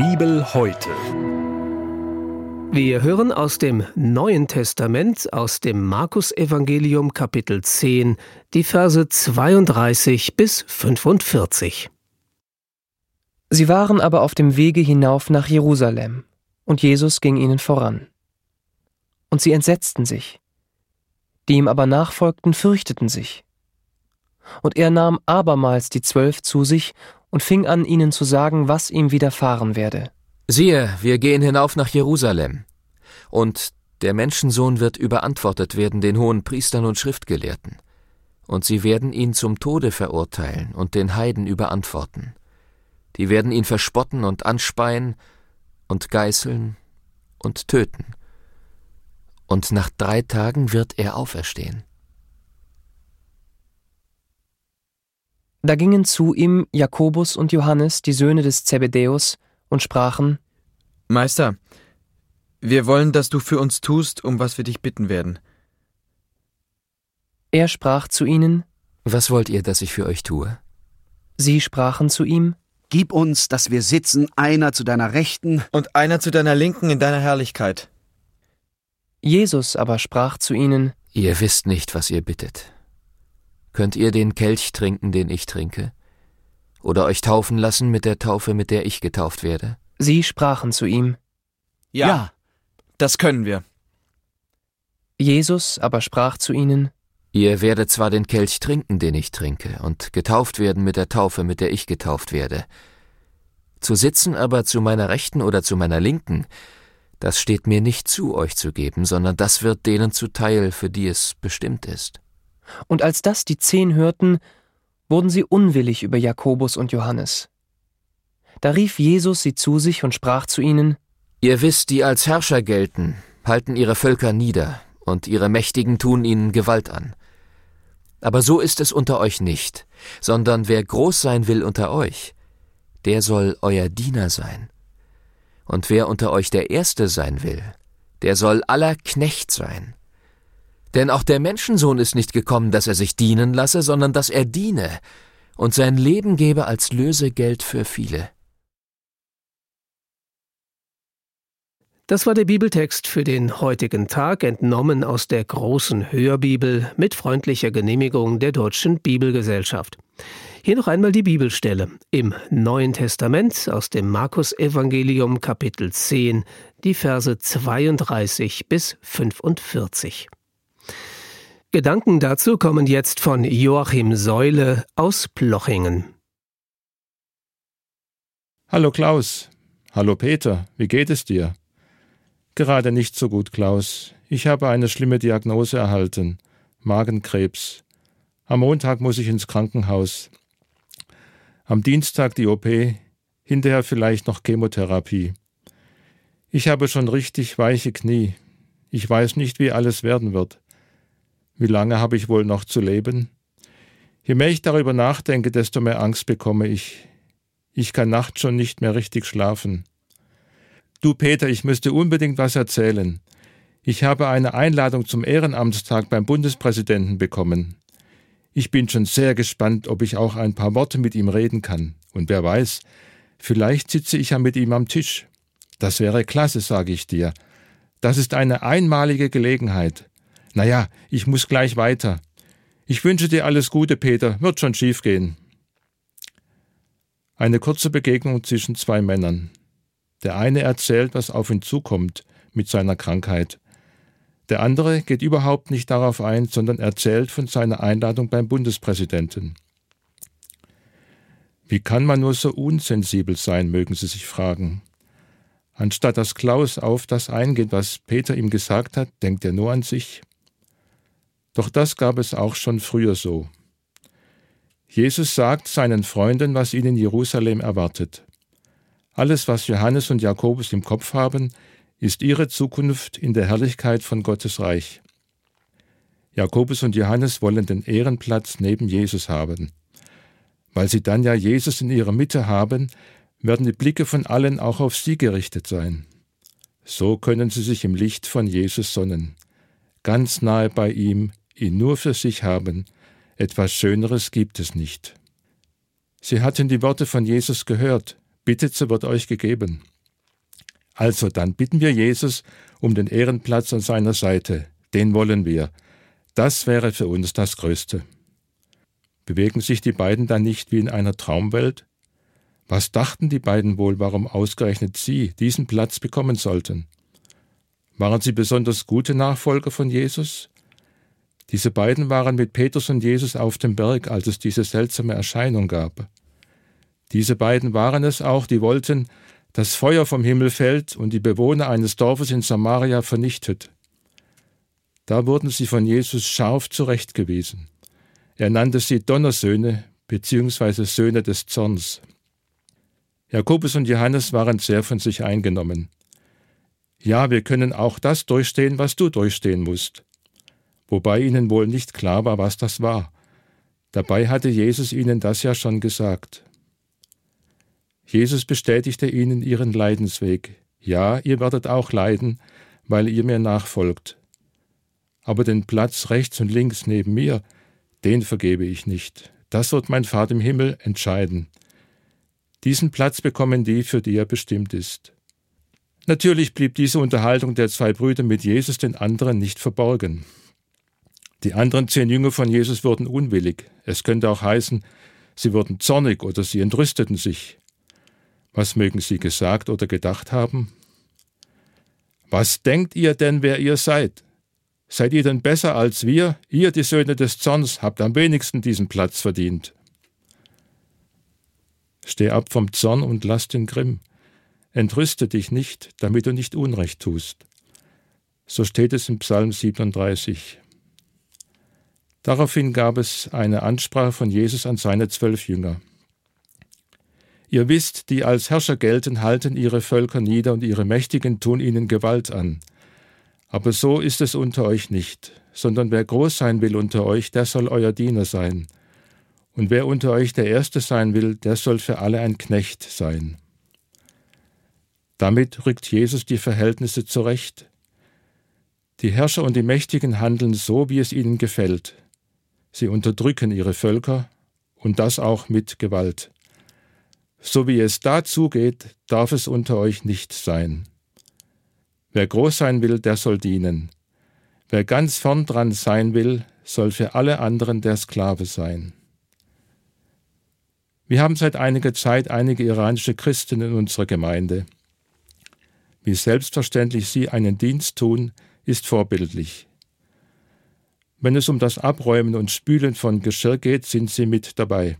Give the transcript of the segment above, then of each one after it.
Bibel heute. Wir hören aus dem Neuen Testament, aus dem Markus-Evangelium Kapitel 10, die Verse 32 bis 45. Sie waren aber auf dem Wege hinauf nach Jerusalem, und Jesus ging ihnen voran. Und sie entsetzten sich. Die ihm aber nachfolgten, fürchteten sich. Und er nahm abermals die Zwölf zu sich und fing an, ihnen zu sagen, was ihm widerfahren werde. Siehe, wir gehen hinauf nach Jerusalem, und der Menschensohn wird überantwortet werden den hohen Priestern und Schriftgelehrten, und sie werden ihn zum Tode verurteilen und den Heiden überantworten. Die werden ihn verspotten und anspeien und geißeln und töten. Und nach drei Tagen wird er auferstehen. Da gingen zu ihm Jakobus und Johannes, die Söhne des Zebedäus, und sprachen Meister, wir wollen, dass du für uns tust, um was wir dich bitten werden. Er sprach zu ihnen Was wollt ihr, dass ich für euch tue? Sie sprachen zu ihm Gib uns, dass wir sitzen, einer zu deiner Rechten und einer zu deiner Linken in deiner Herrlichkeit. Jesus aber sprach zu ihnen Ihr wisst nicht, was ihr bittet. Könnt ihr den Kelch trinken, den ich trinke? Oder euch taufen lassen mit der Taufe, mit der ich getauft werde? Sie sprachen zu ihm Ja, ja. das können wir. Jesus aber sprach zu ihnen Ihr werdet zwar den Kelch trinken, den ich trinke, und getauft werden mit der Taufe, mit der ich getauft werde. Zu sitzen aber zu meiner Rechten oder zu meiner Linken, das steht mir nicht zu, euch zu geben, sondern das wird denen zuteil, für die es bestimmt ist. Und als das die Zehn hörten, wurden sie unwillig über Jakobus und Johannes. Da rief Jesus sie zu sich und sprach zu ihnen Ihr wisst, die als Herrscher gelten, halten ihre Völker nieder, und ihre Mächtigen tun ihnen Gewalt an. Aber so ist es unter euch nicht, sondern wer groß sein will unter euch, der soll euer Diener sein. Und wer unter euch der Erste sein will, der soll aller Knecht sein. Denn auch der Menschensohn ist nicht gekommen, dass er sich dienen lasse, sondern dass er diene und sein Leben gebe als Lösegeld für viele. Das war der Bibeltext für den heutigen Tag, entnommen aus der großen Hörbibel mit freundlicher Genehmigung der Deutschen Bibelgesellschaft. Hier noch einmal die Bibelstelle im Neuen Testament aus dem Markus-Evangelium Kapitel 10, die Verse 32 bis 45. Gedanken dazu kommen jetzt von Joachim Säule aus Plochingen. Hallo Klaus. Hallo Peter. Wie geht es dir? Gerade nicht so gut, Klaus. Ich habe eine schlimme Diagnose erhalten. Magenkrebs. Am Montag muss ich ins Krankenhaus. Am Dienstag die OP, hinterher vielleicht noch Chemotherapie. Ich habe schon richtig weiche Knie. Ich weiß nicht, wie alles werden wird. Wie lange habe ich wohl noch zu leben? Je mehr ich darüber nachdenke, desto mehr Angst bekomme ich. Ich kann nachts schon nicht mehr richtig schlafen. Du Peter, ich müsste unbedingt was erzählen. Ich habe eine Einladung zum Ehrenamtstag beim Bundespräsidenten bekommen. Ich bin schon sehr gespannt, ob ich auch ein paar Worte mit ihm reden kann. Und wer weiß, vielleicht sitze ich ja mit ihm am Tisch. Das wäre klasse, sage ich dir. Das ist eine einmalige Gelegenheit. Naja, ich muss gleich weiter. Ich wünsche dir alles Gute, Peter, wird schon schief gehen. Eine kurze Begegnung zwischen zwei Männern. Der eine erzählt, was auf ihn zukommt mit seiner Krankheit. Der andere geht überhaupt nicht darauf ein, sondern erzählt von seiner Einladung beim Bundespräsidenten. Wie kann man nur so unsensibel sein, mögen Sie sich fragen. Anstatt dass Klaus auf das eingeht, was Peter ihm gesagt hat, denkt er nur an sich. Doch das gab es auch schon früher so. Jesus sagt seinen Freunden, was ihn in Jerusalem erwartet. Alles, was Johannes und Jakobus im Kopf haben, ist ihre Zukunft in der Herrlichkeit von Gottes Reich. Jakobus und Johannes wollen den Ehrenplatz neben Jesus haben. Weil sie dann ja Jesus in ihrer Mitte haben, werden die Blicke von allen auch auf sie gerichtet sein. So können sie sich im Licht von Jesus sonnen, ganz nahe bei ihm, ihn nur für sich haben, etwas Schöneres gibt es nicht. Sie hatten die Worte von Jesus gehört, Bittet, so wird euch gegeben. Also, dann bitten wir Jesus um den Ehrenplatz an seiner Seite. Den wollen wir. Das wäre für uns das Größte. Bewegen sich die beiden dann nicht wie in einer Traumwelt? Was dachten die beiden wohl, warum ausgerechnet sie diesen Platz bekommen sollten? Waren sie besonders gute Nachfolger von Jesus? Diese beiden waren mit Petrus und Jesus auf dem Berg, als es diese seltsame Erscheinung gab. Diese beiden waren es auch, die wollten, dass Feuer vom Himmel fällt und die Bewohner eines Dorfes in Samaria vernichtet. Da wurden sie von Jesus scharf zurechtgewiesen. Er nannte sie Donnersöhne bzw. Söhne des Zorns. Jakobus und Johannes waren sehr von sich eingenommen. Ja, wir können auch das durchstehen, was du durchstehen musst. Wobei ihnen wohl nicht klar war, was das war. Dabei hatte Jesus ihnen das ja schon gesagt. Jesus bestätigte ihnen ihren Leidensweg. Ja, ihr werdet auch leiden, weil ihr mir nachfolgt. Aber den Platz rechts und links neben mir, den vergebe ich nicht. Das wird mein Vater im Himmel entscheiden. Diesen Platz bekommen die, für die er bestimmt ist. Natürlich blieb diese Unterhaltung der zwei Brüder mit Jesus den anderen nicht verborgen. Die anderen zehn Jünger von Jesus wurden unwillig. Es könnte auch heißen, sie wurden zornig oder sie entrüsteten sich. Was mögen sie gesagt oder gedacht haben? Was denkt ihr denn, wer ihr seid? Seid ihr denn besser als wir? Ihr, die Söhne des Zorns, habt am wenigsten diesen Platz verdient. Steh ab vom Zorn und lass den Grimm. Entrüste dich nicht, damit du nicht Unrecht tust. So steht es im Psalm 37. Daraufhin gab es eine Ansprache von Jesus an seine zwölf Jünger. Ihr wisst, die als Herrscher gelten, halten ihre Völker nieder und ihre Mächtigen tun ihnen Gewalt an. Aber so ist es unter euch nicht, sondern wer groß sein will unter euch, der soll euer Diener sein. Und wer unter euch der Erste sein will, der soll für alle ein Knecht sein. Damit rückt Jesus die Verhältnisse zurecht. Die Herrscher und die Mächtigen handeln so, wie es ihnen gefällt. Sie unterdrücken ihre Völker und das auch mit Gewalt. So wie es da zugeht, darf es unter euch nicht sein. Wer groß sein will, der soll dienen. Wer ganz vorn dran sein will, soll für alle anderen der Sklave sein. Wir haben seit einiger Zeit einige iranische Christen in unserer Gemeinde. Wie selbstverständlich sie einen Dienst tun, ist vorbildlich. Wenn es um das Abräumen und Spülen von Geschirr geht, sind sie mit dabei.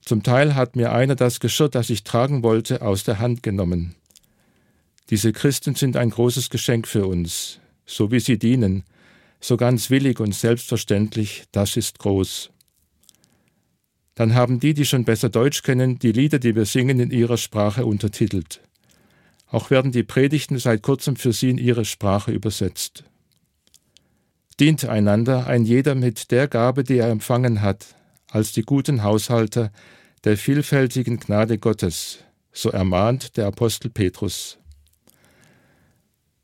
Zum Teil hat mir einer das Geschirr, das ich tragen wollte, aus der Hand genommen. Diese Christen sind ein großes Geschenk für uns, so wie sie dienen, so ganz willig und selbstverständlich, das ist groß. Dann haben die, die schon besser Deutsch kennen, die Lieder, die wir singen, in ihrer Sprache untertitelt. Auch werden die Predigten seit kurzem für sie in ihre Sprache übersetzt. Dient einander ein jeder mit der Gabe, die er empfangen hat, als die guten Haushalter der vielfältigen Gnade Gottes, so ermahnt der Apostel Petrus.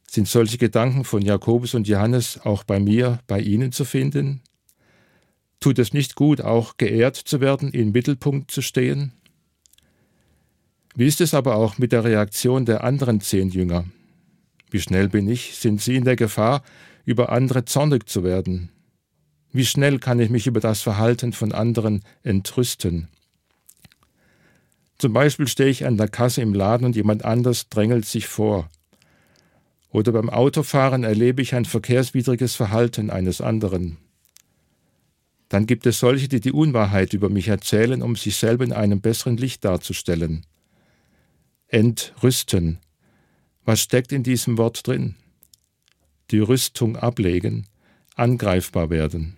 Sind solche Gedanken von Jakobus und Johannes auch bei mir, bei Ihnen zu finden? Tut es nicht gut, auch geehrt zu werden, im Mittelpunkt zu stehen? Wie ist es aber auch mit der Reaktion der anderen zehn Jünger? Wie schnell bin ich? Sind sie in der Gefahr, über andere zornig zu werden? Wie schnell kann ich mich über das Verhalten von anderen entrüsten? Zum Beispiel stehe ich an der Kasse im Laden und jemand anders drängelt sich vor. Oder beim Autofahren erlebe ich ein verkehrswidriges Verhalten eines anderen. Dann gibt es solche, die die Unwahrheit über mich erzählen, um sich selber in einem besseren Licht darzustellen entrüsten. Was steckt in diesem Wort drin? Die Rüstung ablegen, angreifbar werden.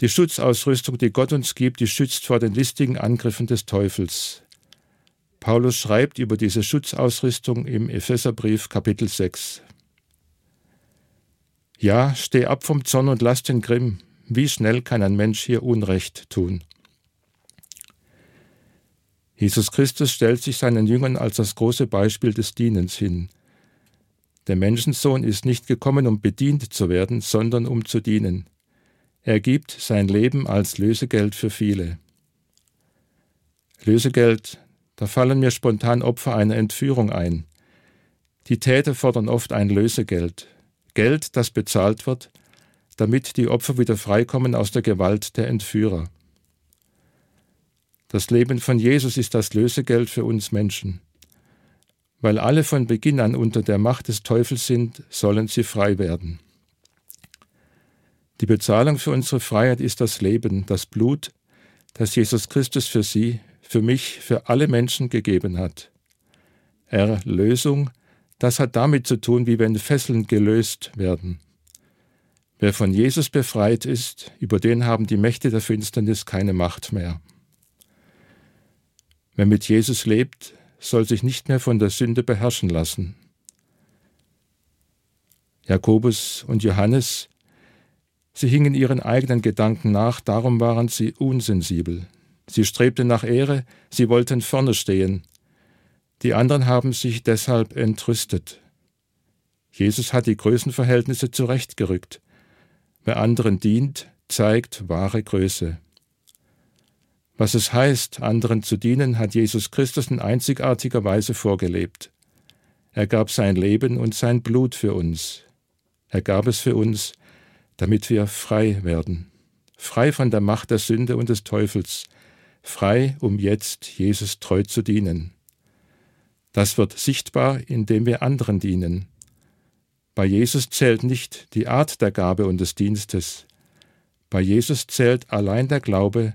Die Schutzausrüstung, die Gott uns gibt, die schützt vor den listigen Angriffen des Teufels. Paulus schreibt über diese Schutzausrüstung im Epheserbrief Kapitel 6. Ja, steh ab vom Zorn und lass den Grimm. Wie schnell kann ein Mensch hier Unrecht tun? Jesus Christus stellt sich seinen Jüngern als das große Beispiel des Dienens hin. Der Menschensohn ist nicht gekommen, um bedient zu werden, sondern um zu dienen. Er gibt sein Leben als Lösegeld für viele. Lösegeld, da fallen mir spontan Opfer einer Entführung ein. Die Täter fordern oft ein Lösegeld, Geld, das bezahlt wird, damit die Opfer wieder freikommen aus der Gewalt der Entführer. Das Leben von Jesus ist das Lösegeld für uns Menschen. Weil alle von Beginn an unter der Macht des Teufels sind, sollen sie frei werden. Die Bezahlung für unsere Freiheit ist das Leben, das Blut, das Jesus Christus für sie, für mich, für alle Menschen gegeben hat. Erlösung, das hat damit zu tun, wie wenn Fesseln gelöst werden. Wer von Jesus befreit ist, über den haben die Mächte der Finsternis keine Macht mehr. Wer mit Jesus lebt, soll sich nicht mehr von der Sünde beherrschen lassen. Jakobus und Johannes, sie hingen ihren eigenen Gedanken nach, darum waren sie unsensibel. Sie strebten nach Ehre, sie wollten vorne stehen. Die anderen haben sich deshalb entrüstet. Jesus hat die Größenverhältnisse zurechtgerückt. Wer anderen dient, zeigt wahre Größe. Was es heißt, anderen zu dienen, hat Jesus Christus in einzigartiger Weise vorgelebt. Er gab sein Leben und sein Blut für uns. Er gab es für uns, damit wir frei werden. Frei von der Macht der Sünde und des Teufels. Frei, um jetzt Jesus treu zu dienen. Das wird sichtbar, indem wir anderen dienen. Bei Jesus zählt nicht die Art der Gabe und des Dienstes. Bei Jesus zählt allein der Glaube,